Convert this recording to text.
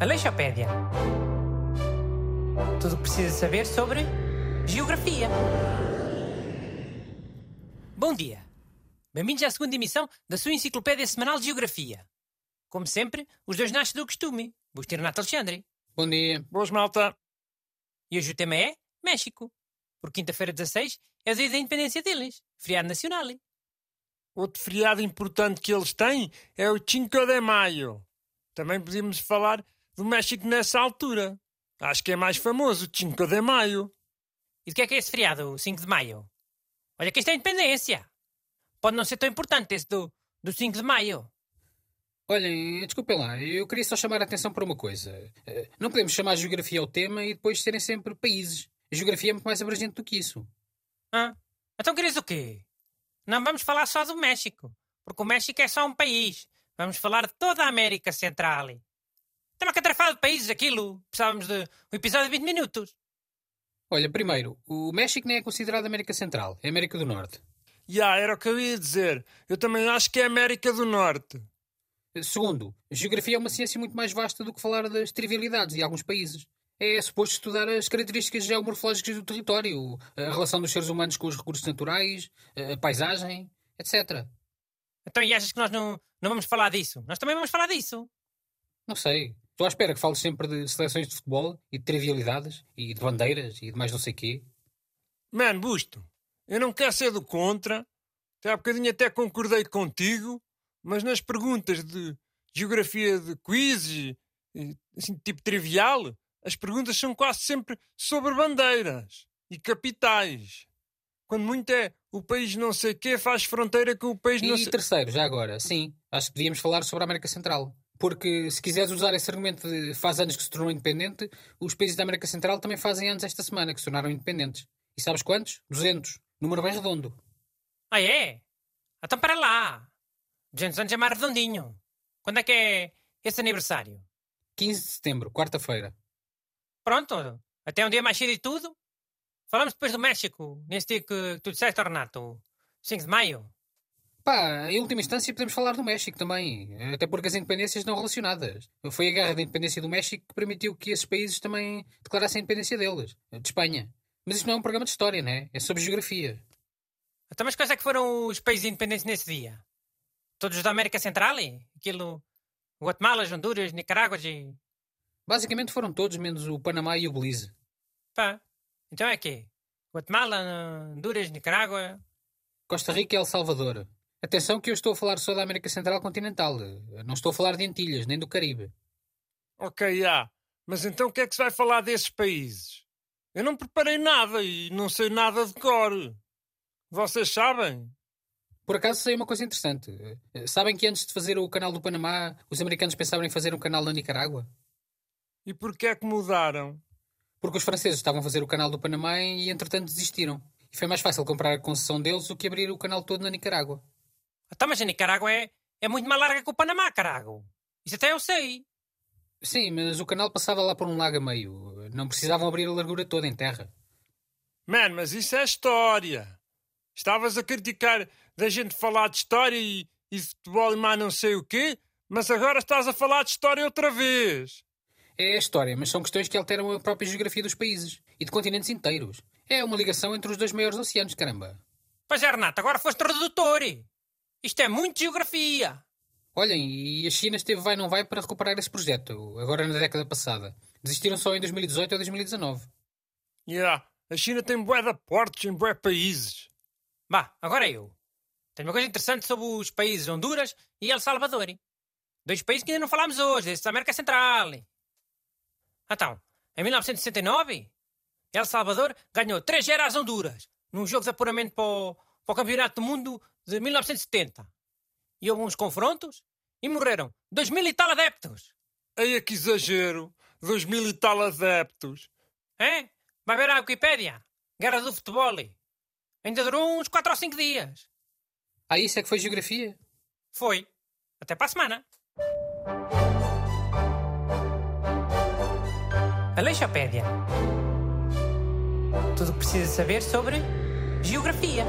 Aleixopédia. Tudo o que precisa saber sobre geografia. Bom dia. Bem-vindos à segunda emissão da sua enciclopédia semanal de geografia. Como sempre, os dois nascem do costume. Busto e Renato Alexandre. Bom dia. Boas, malta. E hoje o tema é México. Por quinta-feira 16 é o dia da independência deles. Feriado nacional. Outro feriado importante que eles têm é o 5 de Maio. Também podíamos falar do México nessa altura. Acho que é mais famoso, 5 de Maio. E do que é que é esse feriado, 5 de maio? Olha que isto é independência. Pode não ser tão importante esse do, do 5 de maio. Olhem, desculpem lá, eu queria só chamar a atenção para uma coisa. Eh, Não podemos chamar a geografia ao tema e depois serem sempre países. A geografia é muito mais abrangente do que isso. Hã? Então queres o quê? Não vamos falar só do México, porque o México é só um país. Vamos falar de toda a América Central. Tem uma catrafada de países aquilo. Precisávamos de um episódio de 20 minutos. Olha, primeiro, o México nem é considerado América Central, é América do Norte. Já, era o que eu ia dizer. Eu também acho que é América do Norte. Segundo, a geografia é uma ciência muito mais vasta do que falar das trivialidades de alguns países. É suposto estudar as características geomorfológicas do território, a relação dos seres humanos com os recursos naturais, a paisagem, etc. Então e achas que nós não, não vamos falar disso? Nós também vamos falar disso. Não sei. Estou à espera que fales sempre de seleções de futebol e de trivialidades e de bandeiras e de mais não sei quê. Mano, Busto, eu não quero ser do contra. Até há bocadinho até concordei contigo, mas nas perguntas de geografia de quiz, e, assim, tipo trivial, as perguntas são quase sempre sobre bandeiras e capitais. Quando muito é o país não sei quê faz fronteira com o país não E sei... terceiro, já agora, sim, acho que devíamos falar sobre a América Central. Porque se quiseres usar esse argumento de faz anos que se tornou independente, os países da América Central também fazem anos esta semana que se tornaram independentes. E sabes quantos? 200. Número bem redondo. Ah, é? Então para lá. 200 anos é mais redondinho. Quando é que é esse aniversário? 15 de setembro, quarta-feira. Pronto. Até um dia mais cedo e tudo. Falamos depois do México, nesse dia que tu disseste, Renato. 5 de maio. Pá, em última instância podemos falar do México também, até porque as independências estão relacionadas. Foi a guerra da independência do México que permitiu que esses países também declarassem a independência deles, de Espanha. Mas isto não é um programa de história, né? É sobre geografia. Então, mas quais é que foram os países independentes nesse dia? Todos da América Central? Aquilo. Guatemala, Honduras, Nicarágua e. Basicamente foram todos, menos o Panamá e o Belize. Pá. Então é quê? Guatemala, Honduras, Nicarágua. Costa Rica e El Salvador. Atenção que eu estou a falar só da América Central continental. Não estou a falar de Antilhas, nem do Caribe. Ok, já. Mas então o que é que se vai falar desses países? Eu não preparei nada e não sei nada de cor. Vocês sabem? Por acaso sei uma coisa interessante. Sabem que antes de fazer o canal do Panamá, os americanos pensavam em fazer um canal na Nicarágua? E porquê é que mudaram? Porque os franceses estavam a fazer o canal do Panamá e entretanto desistiram. E foi mais fácil comprar a concessão deles do que abrir o canal todo na Nicarágua. Então, mas a Nicarágua é, é muito mais larga que o Panamá, carago. Isso até eu sei. Sim, mas o canal passava lá por um lago a meio. Não precisavam abrir a largura toda em terra. Mano, mas isso é história. Estavas a criticar da gente falar de história e, e futebol e mais não sei o quê, mas agora estás a falar de história outra vez. É a história, mas são questões que alteram a própria geografia dos países e de continentes inteiros. É uma ligação entre os dois maiores oceanos, caramba. Pois é, Renato, agora foste redutor. Isto é muito geografia. Olhem, e a China esteve vai não vai para recuperar esse projeto, agora na década passada. Desistiram só em 2018 ou 2019. Yeah, a China tem bué de portos em bué países. Bah, agora eu. Tenho uma coisa interessante sobre os países Honduras e El Salvador. Dois países que ainda não falámos hoje, desses da América Central. Então, em 1969, El Salvador ganhou 3 0 às Honduras, num jogo de apuramento para o, para o Campeonato do Mundo de 1970. E houve uns confrontos e morreram 2 mil e tal adeptos. Eia que exagero! Dois mil e tal adeptos. É? Vai ver a Wikipédia. Guerra do futebol. Ainda durou uns 4 ou 5 dias. Ah, isso é que foi geografia? Foi. Até para a semana. Aleixopédia. Tudo o que precisa saber sobre geografia.